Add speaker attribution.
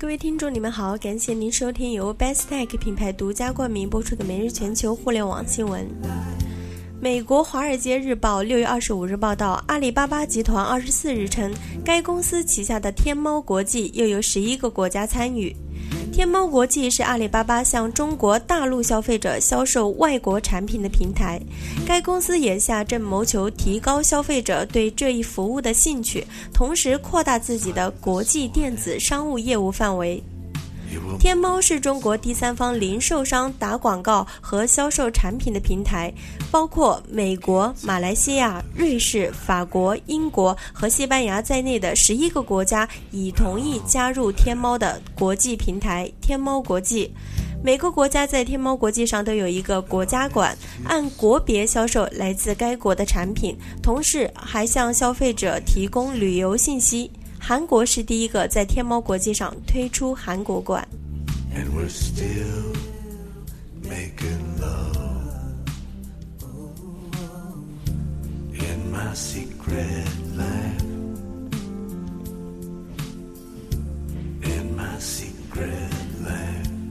Speaker 1: 各位听众，你们好，感谢您收听由 Best Tech 品牌独家冠名播出的每日全球互联网新闻。美国《华尔街日报》六月二十五日报道，阿里巴巴集团二十四日称，该公司旗下的天猫国际又有十一个国家参与。天猫国际是阿里巴巴向中国大陆消费者销售外国产品的平台。该公司眼下正谋求提高消费者对这一服务的兴趣，同时扩大自己的国际电子商务业务范围。天猫是中国第三方零售商打广告和销售产品的平台，包括美国、马来西亚、瑞士、法国、英国和西班牙在内的十一个国家已同意加入天猫的国际平台“天猫国际”。每个国家在天猫国际上都有一个国家馆，按国别销售来自该国的产品，同时还向消费者提供旅游信息。韩国是第一个在天猫国际上推出韩国馆。